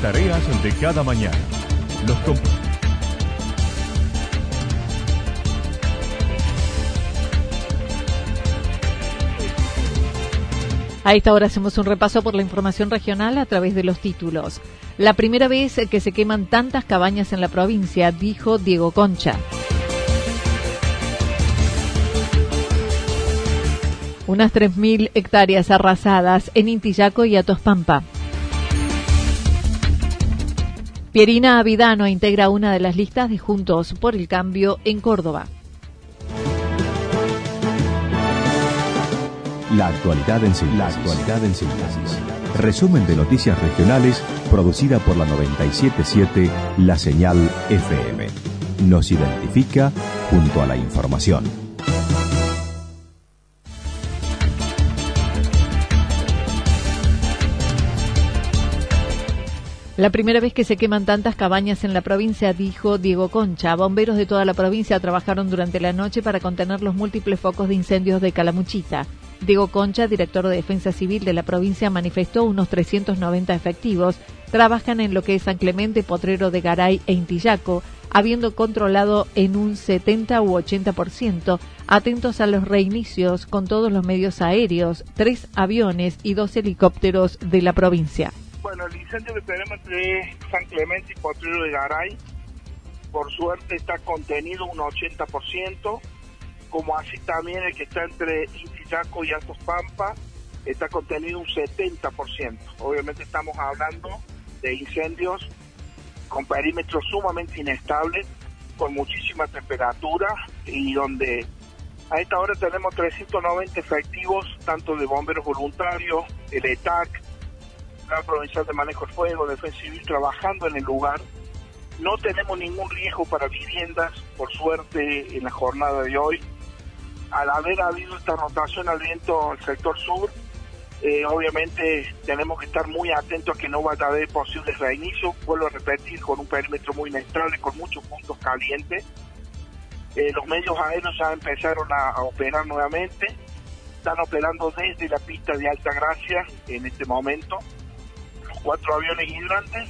De cada mañana. Los A esta hora hacemos un repaso por la información regional a través de los títulos. La primera vez que se queman tantas cabañas en la provincia, dijo Diego Concha. Unas 3.000 hectáreas arrasadas en Intillaco y Atospampa. Pierina Avidano integra una de las listas de Juntos por el Cambio en Córdoba. La actualidad en síntesis. La actualidad en síntesis. Resumen de noticias regionales producida por la 977 La Señal FM. Nos identifica junto a la información. La primera vez que se queman tantas cabañas en la provincia, dijo Diego Concha. Bomberos de toda la provincia trabajaron durante la noche para contener los múltiples focos de incendios de Calamuchita. Diego Concha, director de Defensa Civil de la provincia, manifestó unos 390 efectivos trabajan en lo que es San Clemente, Potrero de Garay e Intillaco, habiendo controlado en un 70 u 80%, atentos a los reinicios con todos los medios aéreos, tres aviones y dos helicópteros de la provincia. Bueno, el incendio que tenemos entre San Clemente y Potrero de Garay, por suerte está contenido un 80%, como así también el que está entre Intillaco y Altos Pampa, está contenido un 70%. Obviamente estamos hablando de incendios con perímetros sumamente inestables, con muchísima temperatura y donde a esta hora tenemos 390 efectivos, tanto de bomberos voluntarios, el ETAC, Provincial de Manejo del Fuego, Defensa Civil, trabajando en el lugar. No tenemos ningún riesgo para viviendas, por suerte, en la jornada de hoy. Al haber habido esta rotación al viento al sector sur, eh, obviamente tenemos que estar muy atentos a que no vaya a haber posibles reinicios. Vuelvo a repetir, con un perímetro muy inestable, con muchos puntos calientes. Eh, los medios aéreos ya empezaron a operar nuevamente. Están operando desde la pista de Alta Gracia en este momento cuatro aviones hidrantes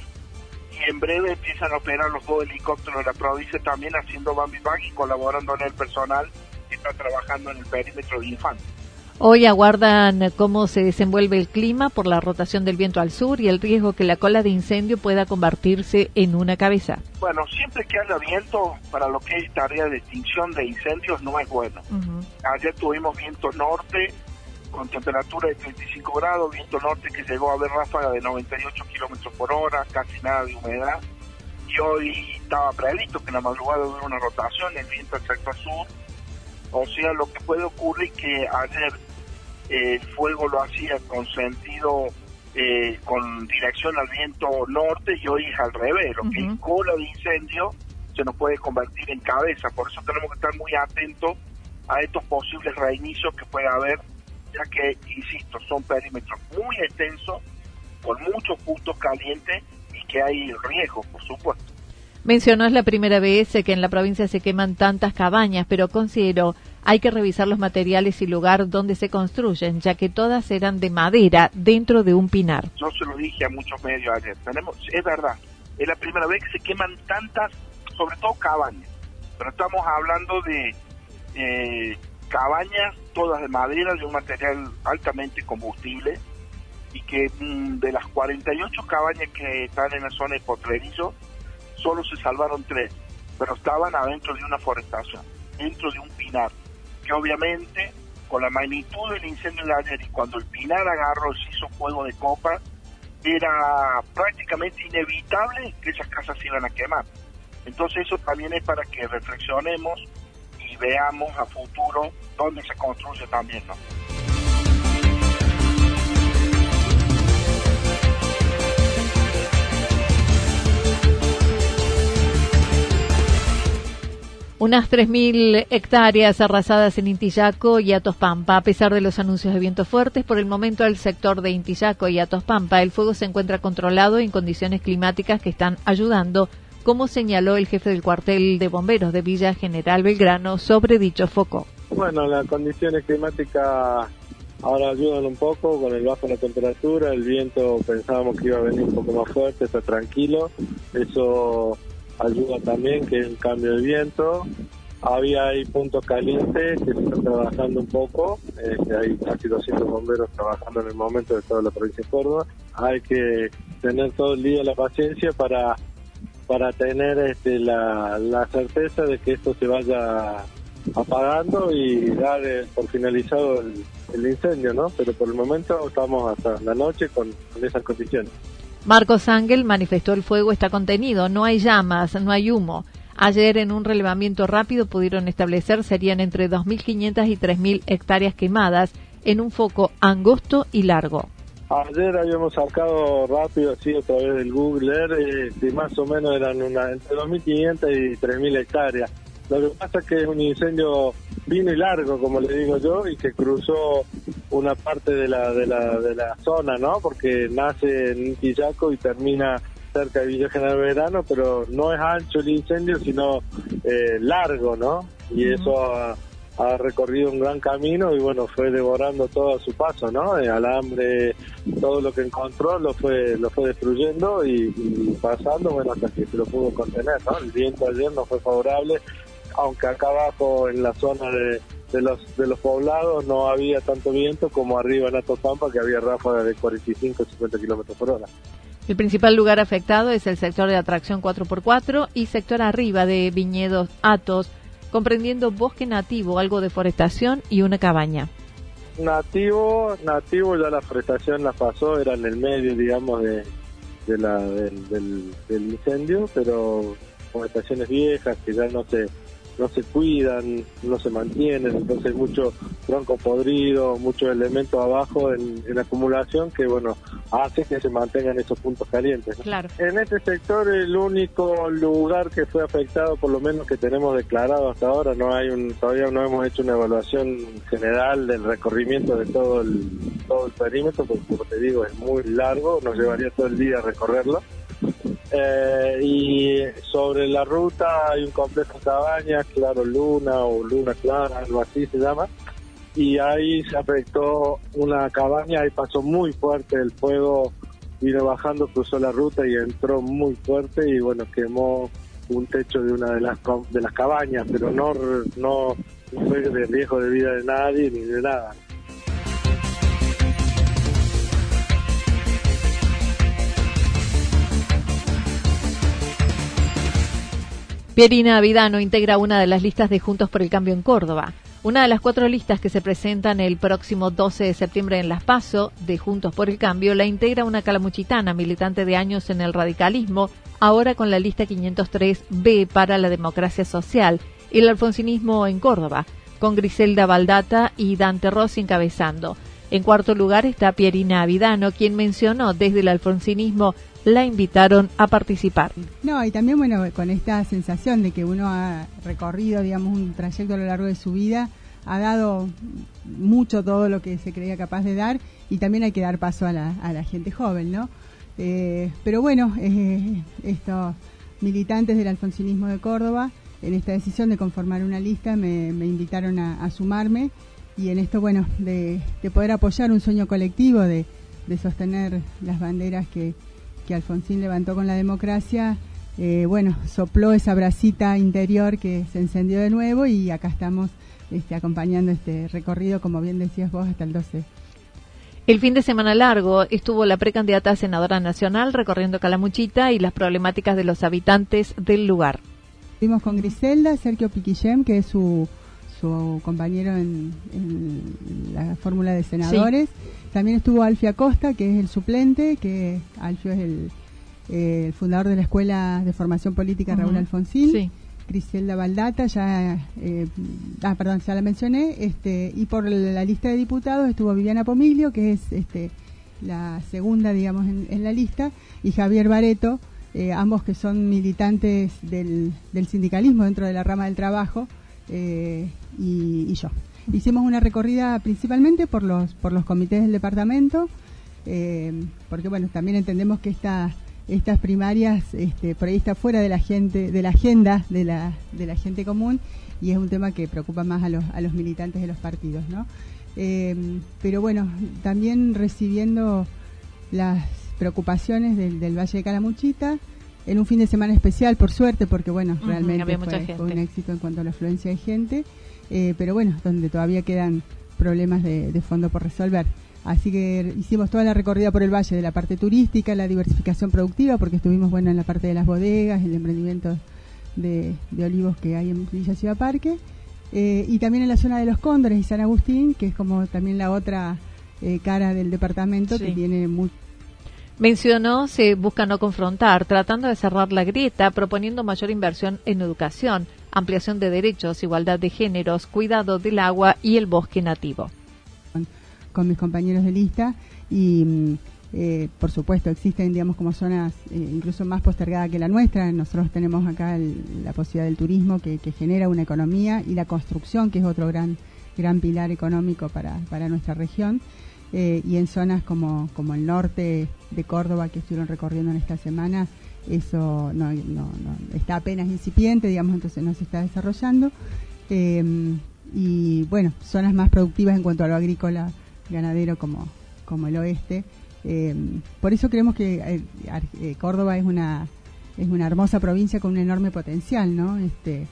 y en breve empiezan a operar los dos helicópteros de la provincia también haciendo Bambi Bag y colaborando en el personal que está trabajando en el perímetro de Infante. Hoy aguardan cómo se desenvuelve el clima por la rotación del viento al sur y el riesgo que la cola de incendio pueda convertirse en una cabeza. Bueno, siempre que haya viento para lo que es tarea de extinción de incendios no es bueno. Ayer tuvimos viento norte, con temperatura de 35 grados, viento norte que llegó a ver ráfaga de 98 kilómetros por hora, casi nada de humedad. Y hoy estaba previsto que en la madrugada hubiera una rotación, el viento al sector sur. O sea, lo que puede ocurrir que ayer eh, el fuego lo hacía con sentido, eh, con dirección al viento norte y hoy es al revés. Lo que es cola de incendio se nos puede convertir en cabeza. Por eso tenemos que estar muy atentos a estos posibles reinicios que puede haber ya que, insisto, son perímetros muy extensos, con muchos puntos calientes y que hay riesgo, por supuesto. Mencionó es la primera vez que en la provincia se queman tantas cabañas, pero consideró hay que revisar los materiales y lugar donde se construyen, ya que todas eran de madera dentro de un pinar. Yo se lo dije a muchos medios ayer. Tenemos, es verdad, es la primera vez que se queman tantas, sobre todo cabañas. Pero estamos hablando de eh, cabañas todas de madera, de un material altamente combustible, y que mm, de las 48 cabañas que están en la zona de Potrerillo, solo se salvaron tres, pero estaban adentro de una forestación, dentro de un pinar que obviamente con la magnitud del incendio de ayer y cuando el Pinar agarró se hizo fuego de copa, era prácticamente inevitable que esas casas se iban a quemar. Entonces eso también es para que reflexionemos veamos a futuro dónde se construye también, ¿no? Unas 3.000 hectáreas arrasadas en Intillaco y Atospampa. A pesar de los anuncios de vientos fuertes, por el momento el sector de Intillaco y Atospampa, el fuego se encuentra controlado en condiciones climáticas que están ayudando, como señaló el jefe del cuartel de bomberos de Villa General Belgrano sobre dicho foco. Bueno, las condiciones climáticas ahora ayudan un poco con el bajo de la temperatura, el viento pensábamos que iba a venir un poco más fuerte, está tranquilo, eso ayuda también, que es el cambio de viento. Había ahí puntos calientes que se están trabajando un poco, eh, hay casi 200 bomberos trabajando en el momento de toda la provincia de Córdoba. Hay que tener todo el día la paciencia para para tener este, la, certeza de que esto se vaya apagando y dar eh, por finalizado el, incendio, ¿no? Pero por el momento estamos hasta la noche con esas condiciones. Marcos Ángel manifestó el fuego está contenido, no hay llamas, no hay humo. Ayer en un relevamiento rápido pudieron establecer serían entre 2.500 y 3.000 hectáreas quemadas en un foco angosto y largo. Ayer habíamos sacado rápido así a través del Google Earth, eh, más o menos eran una, entre 2.500 y 3.000 hectáreas. Lo que pasa es que es un incendio vino y largo, como le digo yo, y que cruzó una parte de la, de la, de la zona, ¿no? Porque nace en Quillaco y termina cerca de Villa General Verano, pero no es ancho el incendio, sino eh, largo, ¿no? Y eso ha, recorrido un gran camino y bueno, fue devorando todo a su paso, ¿no? El alambre, todo lo que encontró lo fue lo fue destruyendo y, y pasando, bueno, hasta que se lo pudo contener, ¿no? El viento ayer no fue favorable, aunque acá abajo en la zona de, los de los poblados no había tanto viento como arriba en Atopampa que había ráfagas de 45 50 kilómetros por hora. El principal lugar afectado es el sector de atracción 4x4 y sector arriba de viñedos Atos, comprendiendo bosque nativo, algo de forestación y una cabaña. Nativo, nativo ya la forestación la pasó, era en el medio, digamos, de, la, del, del incendio, pero forestaciones viejas que ya no se no se cuidan, no se mantienen, entonces mucho tronco podrido, muchos elementos abajo en, acumulación que bueno hace que se mantengan esos puntos calientes. Claro. En este sector el único lugar que fue afectado, por lo menos que tenemos declarado hasta ahora, no hay un, todavía no hemos hecho una evaluación general del recorrimiento de todo el todo el perímetro, porque como te digo es muy largo, nos llevaría todo el día recorrerlo eh, y sobre la ruta hay un complejo de cabañas, Claro Luna o Luna Clara, algo así se llama. Y ahí se afectó una cabaña y pasó muy fuerte el fuego, vino bajando, cruzó la ruta y entró muy fuerte y bueno, quemó un techo de una de las de las cabañas, pero no, no fue de riesgo de vida de nadie ni de nada. Pierina Vidano integra una de las listas de Juntos por el Cambio en Córdoba. Una de las cuatro listas que se presentan el próximo 12 de septiembre en Las Paso de Juntos por el Cambio la integra una calamuchitana militante de años en el radicalismo, ahora con la lista 503B para la democracia social y el alfonsinismo en Córdoba, con Griselda Baldata y Dante Rossi encabezando. En cuarto lugar está Pierina Vidano, quien mencionó desde el alfonsinismo la invitaron a participar. No, y también, bueno, con esta sensación de que uno ha recorrido, digamos, un trayecto a lo largo de su vida, ha dado mucho todo lo que se creía capaz de dar y también hay que dar paso a la, a la gente joven, ¿no? Eh, pero bueno, eh, esto militantes del alfonsinismo de Córdoba en esta decisión de conformar una lista me, invitaron a, sumarme y en esto, bueno, de, poder apoyar un sueño colectivo, de, sostener las banderas que, que, Alfonsín levantó con la democracia, eh, bueno, sopló esa bracita interior que se encendió de nuevo y acá estamos este, acompañando este recorrido, como bien decías vos, hasta el 12 el fin de semana largo estuvo la precandidata a senadora nacional recorriendo Calamuchita y las problemáticas de los habitantes del lugar. Estuvimos con Griselda, Sergio Piquillem, que es su, su compañero en, la fórmula de senadores. También estuvo Alfio Acosta, que es el suplente, que Alfio es el, fundador de la Escuela de Formación Política Raúl Alfonsín. Sí. Griselda Baldata, ya, eh, ah, perdón, ya la mencioné, este, y por la lista de diputados estuvo Viviana Pomiglio, que es este, la segunda, digamos, en, la lista, y Javier Bareto, eh, ambos que son militantes del, sindicalismo dentro de la rama del trabajo, eh, y, yo. Hicimos una recorrida principalmente por los, por los comités del departamento, porque bueno, también entendemos que esta estas primarias este, por ahí está fuera de la gente, de la agenda de la, de la gente común y es un tema que preocupa más a los, a los militantes de los partidos, ¿no? Eh, pero bueno, también recibiendo las preocupaciones del, Valle de Calamuchita en un fin de semana especial, por suerte, porque bueno, realmente fue, un éxito en cuanto a la afluencia de gente, eh, pero bueno, donde todavía quedan problemas de, de fondo por resolver. Así que hicimos toda la recorrida por el valle de la parte turística, la diversificación productiva, porque estuvimos bueno en la parte de las bodegas, el emprendimiento de, olivos que hay en Villa Ciudad Parque, eh, y también en la zona de los Cóndores y San Agustín, que es como también la otra eh, cara del departamento que tiene mucho Mencionó se busca no confrontar, tratando de cerrar la grieta, proponiendo mayor inversión en educación, ampliación de derechos, igualdad de géneros, cuidado del agua y el bosque nativo. Con mis compañeros de lista y mm, eh, por supuesto existen digamos como zonas eh, incluso más postergadas que la nuestra. Nosotros tenemos acá la posibilidad del turismo que, genera una economía y la construcción que es otro gran gran pilar económico para, para nuestra región eh, y en zonas como, como el norte de Córdoba que estuvieron recorriendo en esta semana eso no, no, está apenas incipiente digamos entonces no se está desarrollando y bueno zonas más productivas en cuanto a lo agrícola ganadero como, como el oeste. Eh, por eso creemos que eh, eh, Córdoba es una es una hermosa provincia con un enorme potencial, ¿no? Este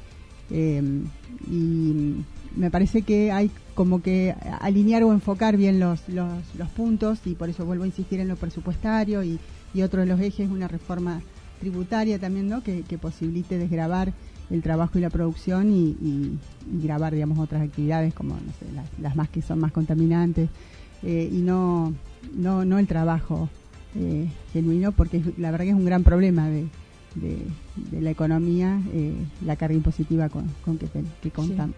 y me parece que hay como que alinear o enfocar bien los, los, los puntos y por eso vuelvo a insistir en lo presupuestario y, y otro de los ejes es una reforma tributaria también, ¿no? Que, posibilite desgravar el trabajo y la producción y, grabar, digamos, otras actividades como no sé, las, más que son más contaminantes eh, y no, no, no el trabajo eh, genuino, porque la verdad que es un gran problema de, de, la economía, eh, la carga impositiva con, con que, que contamos.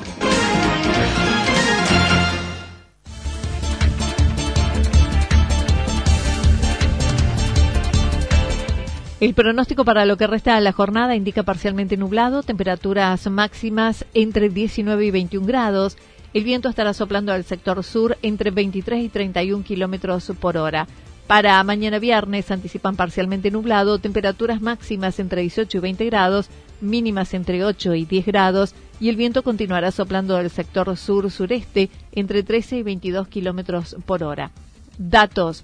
El pronóstico para lo que resta de la jornada indica parcialmente nublado, temperaturas máximas entre 19 y 21 grados. El viento estará soplando al sector sur entre 23 y 31 kilómetros por hora. Para mañana viernes anticipan parcialmente nublado, temperaturas máximas entre 18 y 20 grados, mínimas entre 8 y 10 grados, y el viento continuará soplando del sector sur-sureste entre 13 y 22 kilómetros por hora. Datos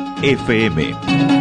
FM.